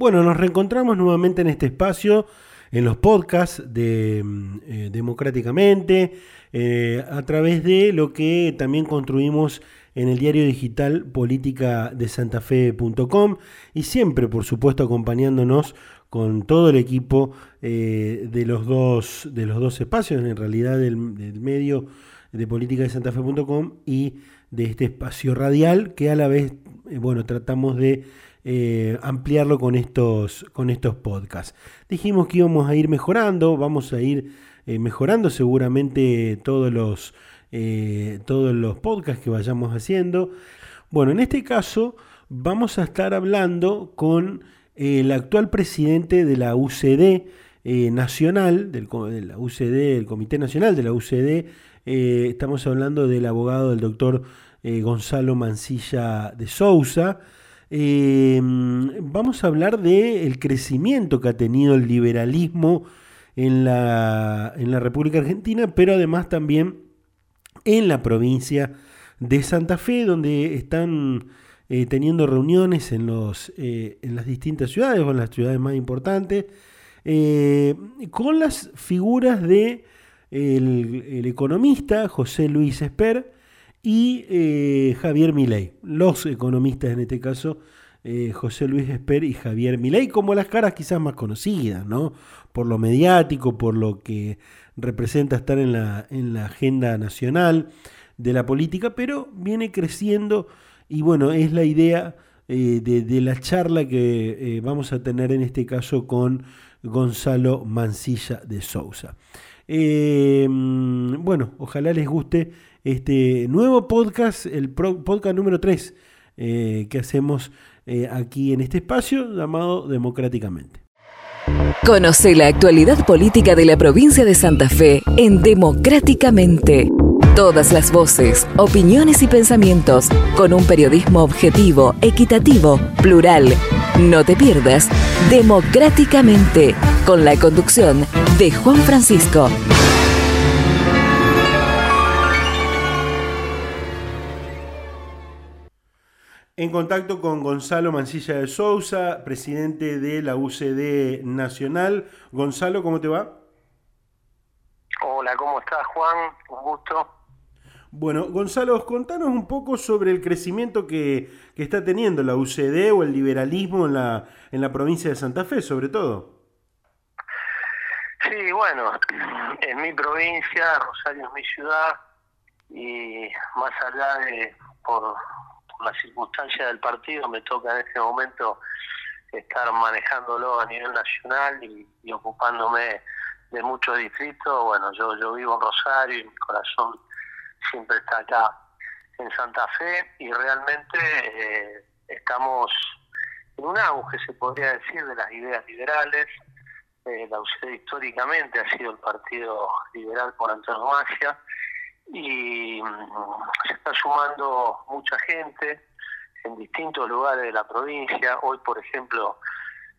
Bueno, nos reencontramos nuevamente en este espacio, en los podcasts de mm, eh, Democráticamente, eh, a través de lo que también construimos en el diario digital política de santafe.com y siempre, por supuesto, acompañándonos con todo el equipo eh, de, los dos, de los dos espacios, en realidad del, del medio de política de santafe.com y de este espacio radial que a la vez, bueno, tratamos de eh, ampliarlo con estos, con estos podcasts. Dijimos que íbamos a ir mejorando, vamos a ir eh, mejorando seguramente todos los, eh, todos los podcasts que vayamos haciendo. Bueno, en este caso vamos a estar hablando con el actual presidente de la UCD nacional, del, de la UCD, el Comité Nacional de la UCD, estamos hablando del abogado del doctor Gonzalo Mancilla de Sousa, eh, vamos a hablar del crecimiento que ha tenido el liberalismo en la, en la República Argentina, pero además también en la provincia de Santa Fe, donde están eh, teniendo reuniones en, los, eh, en las distintas ciudades o en las ciudades más importantes, eh, con las figuras de economista José Luis Esper, y eh, Javier Milei. Los economistas en este caso, eh, José Luis Esper y Javier Milei, como las caras quizás más conocidas, ¿no? Por lo mediático, por lo que representa estar en la, en la agenda nacional de la política, pero viene creciendo y bueno, es la idea eh, de, la charla que vamos a tener en este caso con Gonzalo Mancilla de Sousa. bueno, ojalá les guste este nuevo podcast, el podcast número 3 eh, que hacemos eh, aquí en este espacio llamado Democráticamente. Conoce la actualidad política de la provincia de Santa Fe en Democráticamente. Todas las voces, opiniones y pensamientos con un periodismo objetivo, equitativo, plural. No te pierdas Democráticamente con la conducción de Juan Francisco. En contacto con Gonzalo Mancilla de Sousa, presidente de la UCD Nacional. Gonzalo, ¿cómo te va? Hola, ¿cómo estás, Juan? Un gusto. Bueno, Gonzalo, contanos un poco sobre el crecimiento que, está teniendo la UCD o el liberalismo en la, en la provincia de Santa Fe, sobre todo. Sí, bueno, en mi provincia, Rosario es mi ciudad, y más allá de por la circunstancia del partido me toca en este momento estar manejándolo a nivel nacional y, ocupándome de muchos distritos. Bueno, yo, yo vivo en Rosario y mi corazón siempre está acá en Santa Fe y realmente eh, estamos en un auge, se podría decir, de las ideas liberales. Eh, la UCD históricamente ha sido el partido liberal por antonomasia y sumando mucha gente en distintos lugares de la provincia. Hoy, por ejemplo,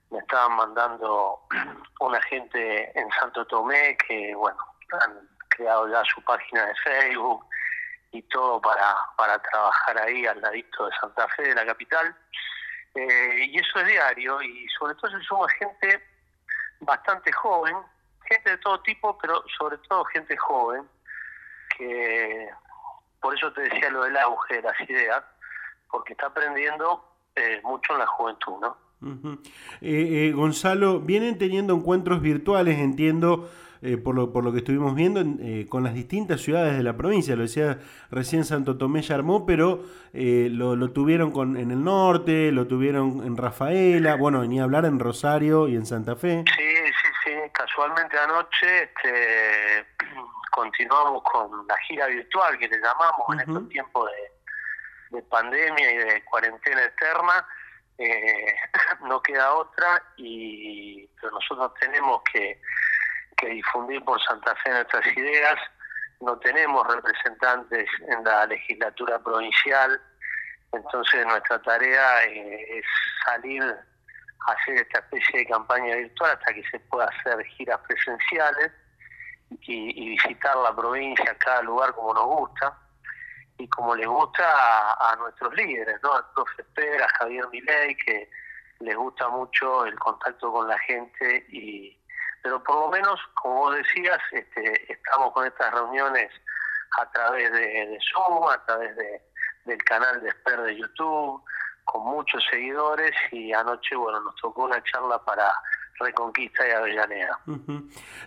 me estaban mandando una gente en Santo Tomé que, bueno, han creado ya su página de Facebook y todo para, para trabajar ahí al ladito de Santa Fe, de la capital. Eh, y eso es diario y sobre todo se suma gente bastante joven, gente de todo tipo, pero sobre todo gente joven que por eso te decía lo del auge de las ideas, porque está aprendiendo eh, mucho en la juventud, ¿no? Eh, eh, Gonzalo, vienen teniendo encuentros virtuales, entiendo, por, lo, por lo que estuvimos viendo, con las distintas ciudades de la provincia. Lo decía recién Santo Tomé ya armó, pero lo, lo, tuvieron con, en el norte, lo tuvieron en Rafaela, bueno, venía a hablar en Rosario y en Santa Fe. Sí, sí, sí. Casualmente anoche este, continuamos con la gira virtual que le llamamos en estos tiempos de, pandemia y de cuarentena externa. Eh, no queda otra y pero nosotros tenemos que, que difundir por Santa Fe nuestras ideas. No tenemos representantes en la legislatura provincial entonces nuestra tarea eh, es salir a hacer esta especie de campaña virtual hasta que se pueda hacer giras presenciales y, visitar la provincia, cada lugar como nos gusta y como le gusta a, nuestros líderes, ¿no? Al profe Pera, a Javier Milei, que les gusta mucho el contacto con la gente y pero por lo menos como vos decías este, estamos con estas reuniones a través de, Zoom a través de, del canal de Esper de YouTube con muchos seguidores y anoche bueno nos tocó una charla para Reconquista y Avellaneda.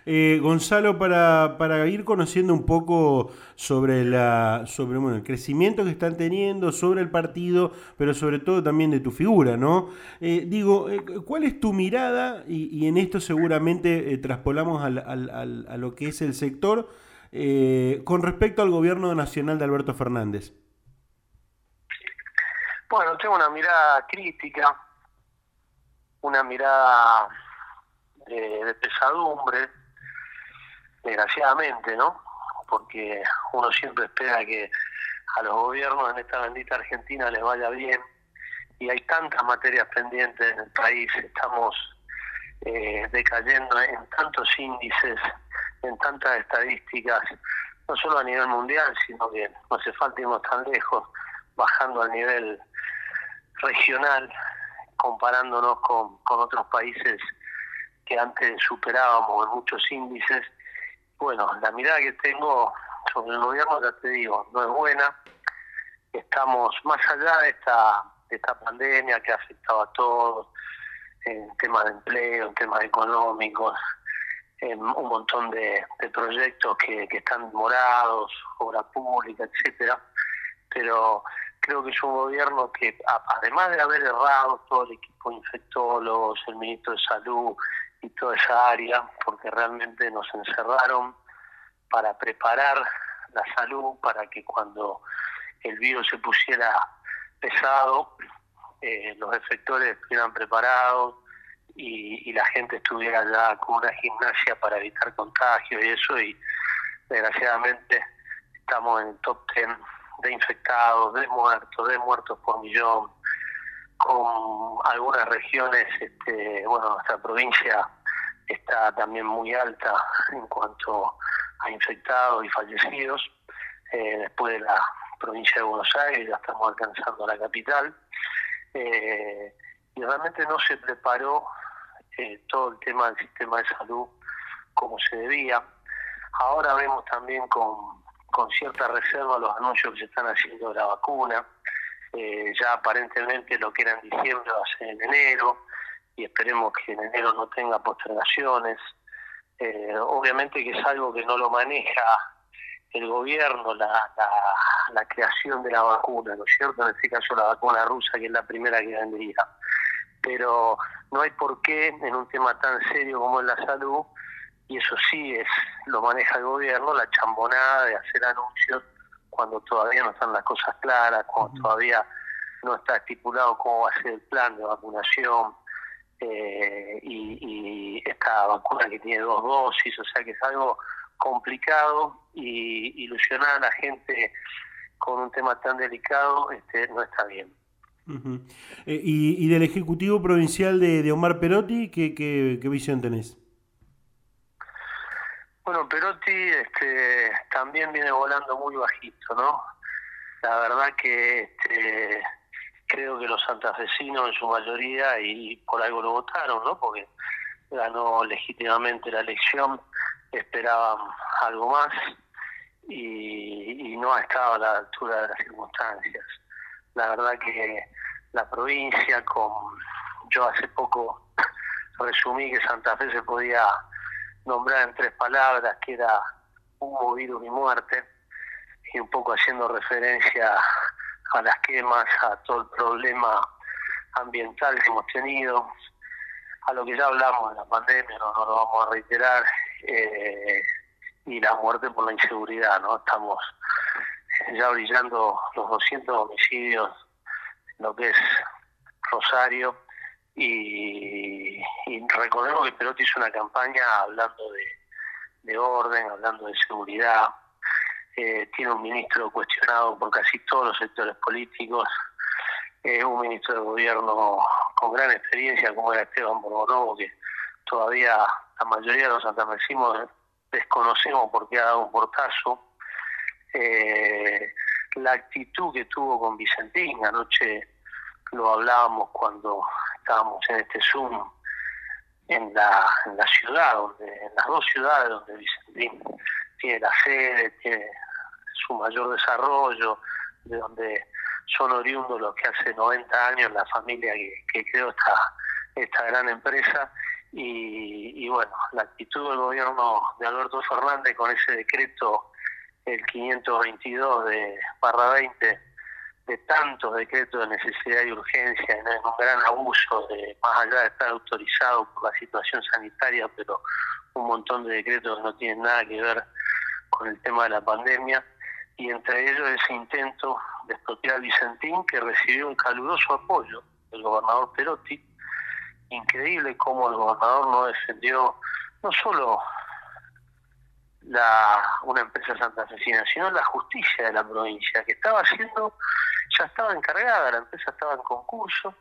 Eh, Gonzalo, para, para ir conociendo un poco sobre la sobre bueno, el crecimiento que están teniendo, sobre el partido, pero sobre todo también de tu figura, ¿no? Eh, digo, eh, ¿cuál es tu mirada? Y, en esto seguramente traspolamos al, al, a lo que es el sector con respecto al gobierno nacional de Alberto Fernández. Bueno, tengo una mirada crítica, una mirada de, pesadumbre, desgraciadamente, ¿no? Porque uno siempre espera que a los gobiernos en esta bendita Argentina les vaya bien y hay tantas materias pendientes en el país, estamos eh, decayendo en tantos índices, en tantas estadísticas, no solo a nivel mundial, sino que no hace falta irnos tan lejos, bajando a nivel regional, comparándonos con, con otros países que antes superábamos en muchos índices. Bueno, la mirada que tengo sobre el gobierno, ya te digo, no es buena. Estamos más allá de esta, de esta pandemia que ha afectado a todos, en temas de empleo, en temas económicos, en un montón de, proyectos que, que están morados, obra pública, etcétera. Pero creo que es un gobierno que, además de haber errado todo el equipo de infectólogos, el ministro de Salud, y toda esa área, porque realmente nos encerraron para preparar la salud para que cuando el virus se pusiera pesado, eh, los efectores estuvieran preparados y, la gente estuviera ya con una gimnasia para evitar contagios y eso, y desgraciadamente estamos en el top 10 de infectados, de muertos, de muertos por millón, con algunas regiones, este, bueno, nuestra provincia está también muy alta en cuanto a infectados y fallecidos. Eh, después de la provincia de Buenos Aires ya estamos alcanzando la capital. Eh, y realmente no se preparó eh, todo el tema del sistema de salud como se debía. Ahora vemos también con, con cierta reserva los anuncios que se están haciendo de la vacuna. Ya aparentemente lo que era en diciembre va a ser en enero y esperemos que en enero no tenga postergaciones. Eh, obviamente que es algo que no lo maneja el gobierno, la, la, creación de la vacuna, ¿no es cierto? En este caso la vacuna rusa, que es la primera que vendría. Pero no hay por qué, en un tema tan serio como es la salud, y eso sí es lo maneja el gobierno, la chambonada de hacer anuncios cuando todavía no están las cosas claras, cuando todavía no está estipulado cómo va a ser el plan de vacunación, eh, y, esta vacuna que tiene dos dosis, o sea que es algo complicado y ilusionar a la gente con un tema tan delicado este, no está bien. Eh, y, del Ejecutivo Provincial de, Omar Perotti, ¿qué, qué, visión tenés? Bueno, Perotti este, también viene volando muy bajito, ¿no? La verdad que este, creo que los santafesinos en su mayoría, y por algo lo votaron, ¿no? Porque ganó legítimamente la elección, esperaban algo más y, no ha estado a la altura de las circunstancias. La verdad que la provincia, con yo hace poco resumí que Santa Fe se podía nombrar en tres palabras, que era humo, virus y muerte, y un poco haciendo referencia a las quemas, a todo el problema ambiental que hemos tenido, a lo que ya hablamos de la pandemia, no, lo vamos a reiterar, eh, y la muerte por la inseguridad, ¿no? Estamos ya brillando los 200 homicidios lo que es Rosario, y, recordemos que Perotti hizo una campaña hablando de orden, hablando de seguridad, eh, tiene un ministro cuestionado por casi todos los sectores políticos, es un ministro de gobierno con gran experiencia como era Esteban Borgonovo, que todavía la mayoría de los santafesinos desconocemos por qué ha dado un portazo. Eh, la actitud que tuvo con Vicentín, anoche lo hablábamos cuando estábamos en este Zoom en la, en la ciudad, donde, en las dos ciudades donde Vicentín tiene la sede, tiene su mayor desarrollo, de donde son oriundos los que hace 90 años la familia que, creó esta, esta gran empresa. Y, bueno, la actitud del gobierno de Alberto Fernández con ese decreto, el 522 de barra 20, de tantos decretos de necesidad y urgencia, en un gran abuso, de más allá de estar autorizado por la situación sanitaria, pero un montón de decretos no tienen nada que ver con el tema de la pandemia, y entre ellos ese intento de expropiar Vicentín, que recibió un caluroso apoyo del gobernador Perotti. Increíble cómo el gobernador no defendió no solo la, una empresa santafesina, sino la justicia de la provincia, que estaba haciendo, ya estaba encargada, la empresa estaba en concurso,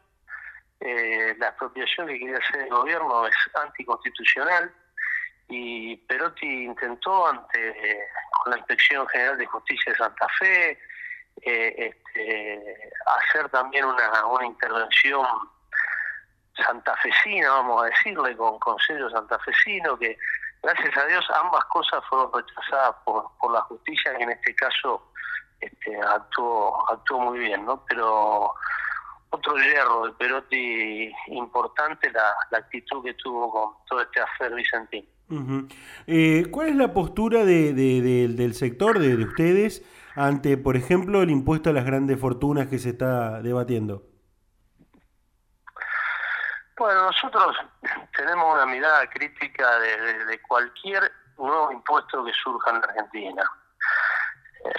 eh, la expropiación que quería hacer el gobierno es anticonstitucional y Perotti intentó ante con la Inspección General de Justicia de Santa Fe eh, este, hacer también una, una intervención santafesina, vamos a decirle, con Consejo Santafesino, que gracias a Dios ambas cosas fueron rechazadas por, por la justicia, que en este caso este, actuó, actuó muy bien, ¿no? Pero otro hierro de Perotti importante, la, la actitud que tuvo con todo este afer Vicentín. Eh, ¿Cuál es la postura de, del sector, de, de, ustedes, ante, por ejemplo, el impuesto a las grandes fortunas que se está debatiendo? Bueno, nosotros tenemos una mirada crítica de, cualquier nuevo impuesto que surja en la Argentina.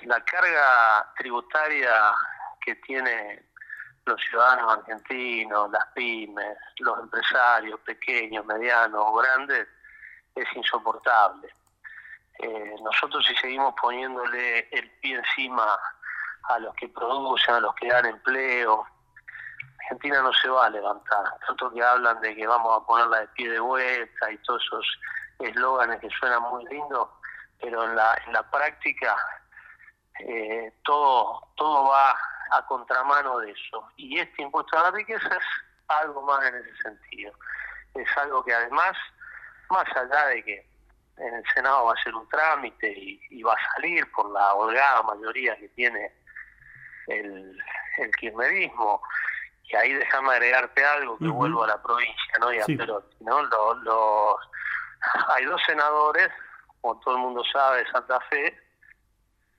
La carga tributaria que tiene los ciudadanos argentinos, las pymes, los empresarios pequeños, medianos o grandes, es insoportable. Eh, nosotros si seguimos poniéndole el pie encima a los que producen, a los que dan empleo, Argentina no se va a levantar. Tanto que hablan de que vamos a ponerla de pie de vuelta y todos esos eslóganes que suenan muy lindos, pero en la, en la práctica eh, todo, todo va a contramano de eso. Y este impuesto a la riqueza es algo más en ese sentido. Es algo que además, más allá de que en el Senado va a ser un trámite y, va a salir por la holgada mayoría que tiene el, el kirchnerismo. Y ahí déjame agregarte algo que vuelvo a la provincia, ¿no? Y a Perotti, ¿no? Los, hay dos senadores, como todo el mundo sabe, de Santa Fe.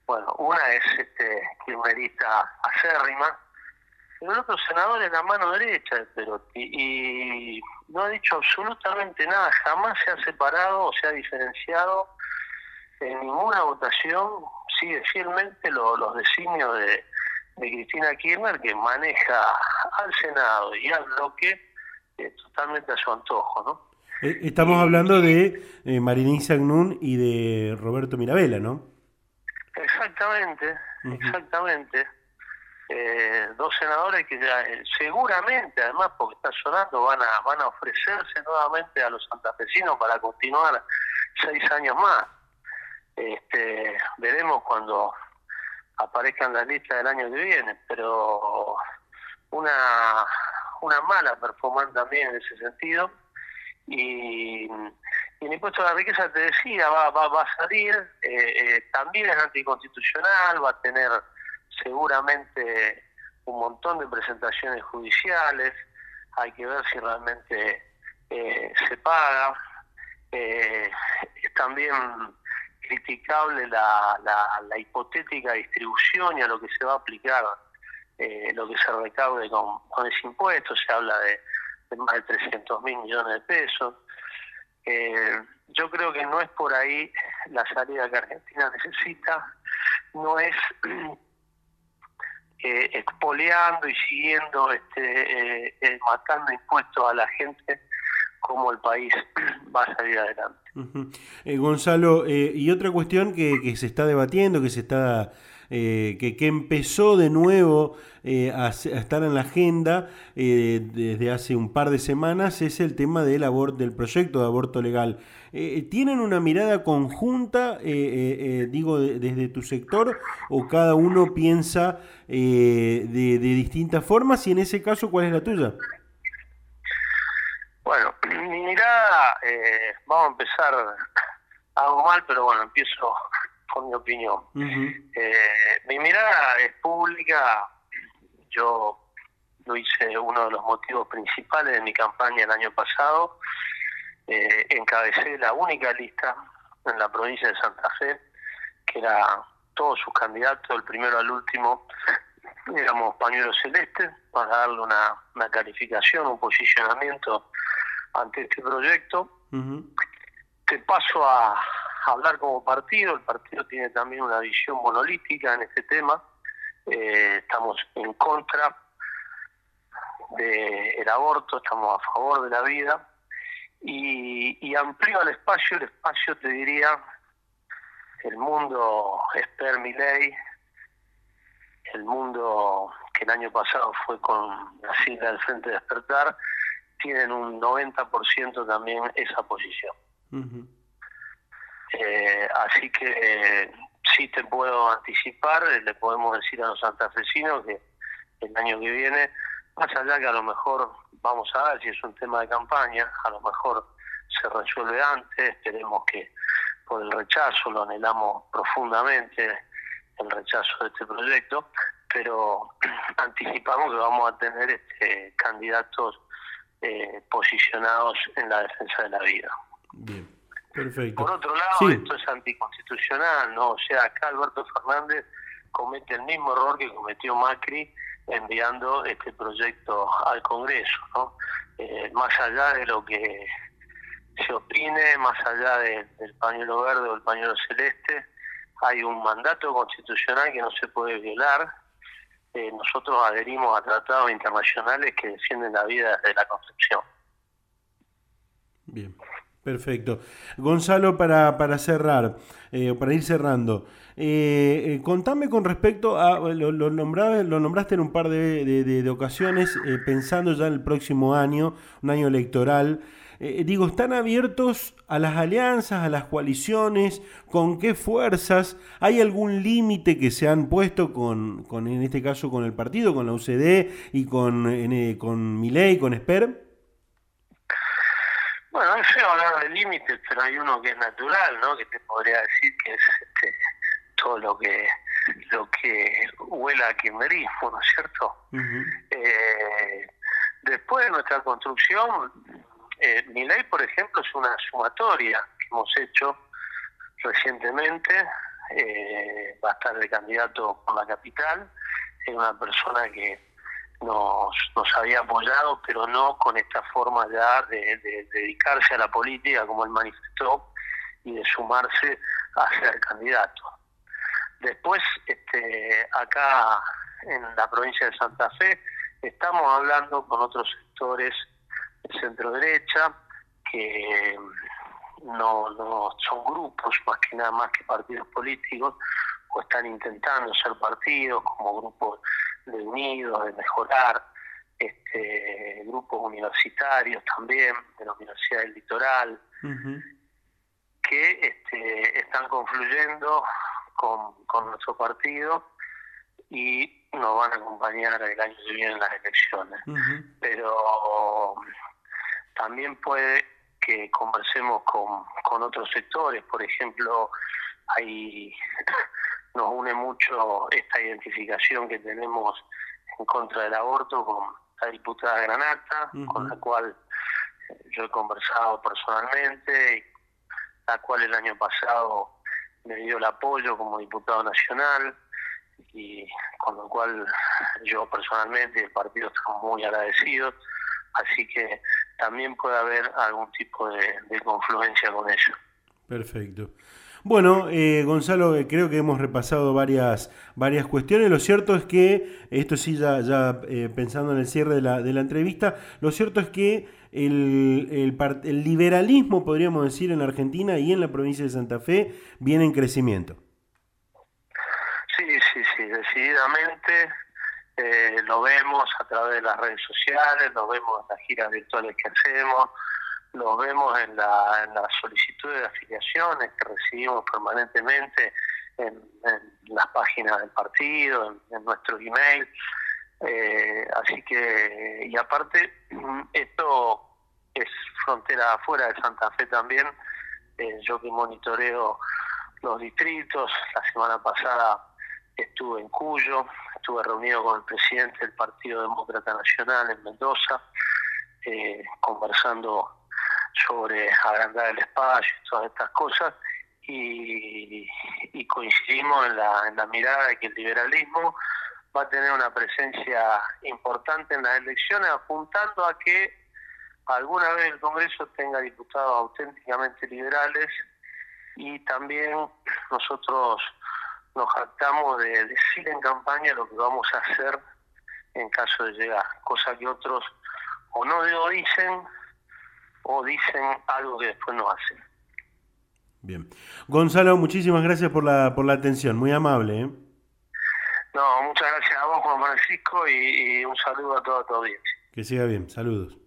Bueno, una es este kirchnerista acérrima, el otro senador es la mano derecha de Perotti y no ha dicho absolutamente nada, jamás se ha separado o se ha diferenciado en ninguna votación, sigue fielmente los designios de, Cristina Kirchner que maneja al Senado y al bloque eh, totalmente a su antojo, ¿no? Eh, estamos hablando de eh, Marinisa y de Roberto Mirabella, ¿no? Exactamente, exactamente eh, dos senadores que eh, seguramente, además porque está sonando, van a, van a ofrecerse nuevamente a los santafesinos para continuar seis años más. Este, veremos cuando aparezcan las listas del año que viene, pero una, una mala performance también en ese sentido. Y, y el impuesto a la riqueza, te decía, va, va, va a salir, eh, eh también es anticonstitucional, va a tener seguramente un montón de presentaciones judiciales, hay que ver si realmente eh, se paga. Es también criticable la, la, hipotética distribución y a lo que se va a aplicar lo que se recaude con, ese impuesto, se habla de, más de 300 mil millones de pesos. Yo creo que no es por ahí la salida que Argentina necesita, no es eh, expoliando y siguiendo, este, eh, eh, matando impuestos a la gente, como el país va a salir adelante. Eh, Gonzalo, y otra cuestión que, que, se está debatiendo, que se está que, que, empezó de nuevo a, estar en la agenda desde hace un par de semanas es el tema del aborto, del proyecto de aborto legal. ¿Tienen una mirada conjunta, digo, desde tu sector, o cada uno piensa de, de, distintas formas? Y en ese caso, ¿cuál es la tuya? Bueno, mi mirada, eh, vamos a empezar, algo mal, pero bueno, empiezo con mi opinión. eh, mi mirada es pública, yo lo hice uno de los motivos principales de mi campaña el año pasado, eh, encabecé la única lista en la provincia de Santa Fe, que era todos sus candidatos, el primero al último, éramos pañuelos celestes, para darle una, una calificación, un posicionamiento ante este proyecto. Te paso a, hablar como partido, el partido tiene también una visión monolítica en este tema, eh, estamos en contra del aborto, estamos a favor de la vida y, y amplío el espacio, el espacio te diría el mundo Esper ley el mundo que el año pasado fue con la sigla del Frente Despertar, tienen un 90% también esa posición. Eh, así que eh, sí te puedo anticipar, le podemos decir a los santafesinos que el año que viene, más allá que a lo mejor vamos a ver si es un tema de campaña, a lo mejor se resuelve antes, esperemos que por el rechazo, lo anhelamos profundamente, el rechazo de este proyecto, pero anticipamos que vamos a tener este, candidatos eh, posicionados en la defensa de la vida. Bien, perfecto. Por otro lado, esto es anticonstitucional, ¿no? O sea, acá Alberto Fernández comete el mismo error que cometió Macri enviando este proyecto al Congreso, ¿no? Eh, más allá de lo que se opine, más allá del pañuelo verde o el pañuelo celeste, hay un mandato constitucional que no se puede violar. Eh, nosotros adherimos a tratados internacionales que defienden la vida desde la construcción. Bien, perfecto. Gonzalo, para, para cerrar, eh, para ir cerrando, eh, eh, contame con respecto a, lo, lo, nombraste en un par de, de, ocasiones, pensando ya en el próximo año, un año electoral. Digo, ¿están abiertos a las alianzas, a las coaliciones? ¿Con qué fuerzas? ¿Hay algún límite que se han puesto con, con, en este caso, con el partido, con la UCD y con, eh, con Miley, con Esper? Bueno, es feo hablar de límites, pero hay uno que es natural, ¿no? Que te podría decir que es este, todo lo que lo que huela a quimerismo, ¿no es cierto? Uh -huh. eh, después de nuestra construcción, eh, mi ley, por ejemplo, es una sumatoria que hemos hecho recientemente. Eh, va a estar de candidato por la capital. Es una persona que nos, nos había apoyado, pero no con esta forma ya de, de, de dedicarse a la política, como él manifestó, y de sumarse a ser candidato. Después, este, acá en la provincia de Santa Fe, estamos hablando con otros sectores centro derecha que no son grupos más que nada más que partidos políticos o están intentando ser partidos como grupos de unidos, de mejorar, este, grupos universitarios también, de la Universidad del Litoral, uh -huh. que este, están confluyendo con, con nuestro partido y nos van a acompañar el año que viene en las elecciones. Uh -huh. Pero también puede que conversemos con, con otros sectores, por ejemplo, hay nos une mucho esta identificación que tenemos en contra del aborto con la diputada Granata, uh -huh. con la cual yo he conversado personalmente, la cual el año pasado me dio el apoyo como diputado nacional y con lo cual yo personalmente y el partido estamos muy agradecidos, así que también puede haber algún tipo de, de confluencia con ello. Perfecto. Bueno, eh, Gonzalo, eh, creo que hemos repasado varias, varias cuestiones. Lo cierto es que, esto sí, ya, ya eh, pensando en el cierre de la, de la entrevista, lo cierto es que el, el, liberalismo, podríamos decir, en Argentina y en la provincia de Santa Fe viene en crecimiento. Sí, sí, sí, decididamente. Eh, lo vemos a través de las redes sociales, lo vemos en las giras virtuales que hacemos, lo vemos en la, en la solicitud de afiliaciones que recibimos permanentemente en, las páginas del partido, en, en nuestro email. Eh, así que, y aparte, esto es frontera afuera de Santa Fe también, eh, yo que monitoreo los distritos, la semana pasada estuve en Cuyo, estuve reunido con el presidente del Partido Demócrata Nacional en Mendoza, eh, conversando sobre agrandar el espacio y todas estas cosas, y, coincidimos en la, en la mirada de que el liberalismo va a tener una presencia importante en las elecciones, apuntando a que alguna vez el Congreso tenga diputados auténticamente liberales y también nosotros nos jactamos de decir en campaña lo que vamos a hacer en caso de llegar, cosa que otros o no dicen o dicen algo que después no hacen. Bien. Gonzalo, muchísimas gracias por la, por la atención, muy amable. ¿eh? No, muchas gracias a vos, Juan Francisco, y, y un saludo a toda tu audiencia. Que siga bien, saludos.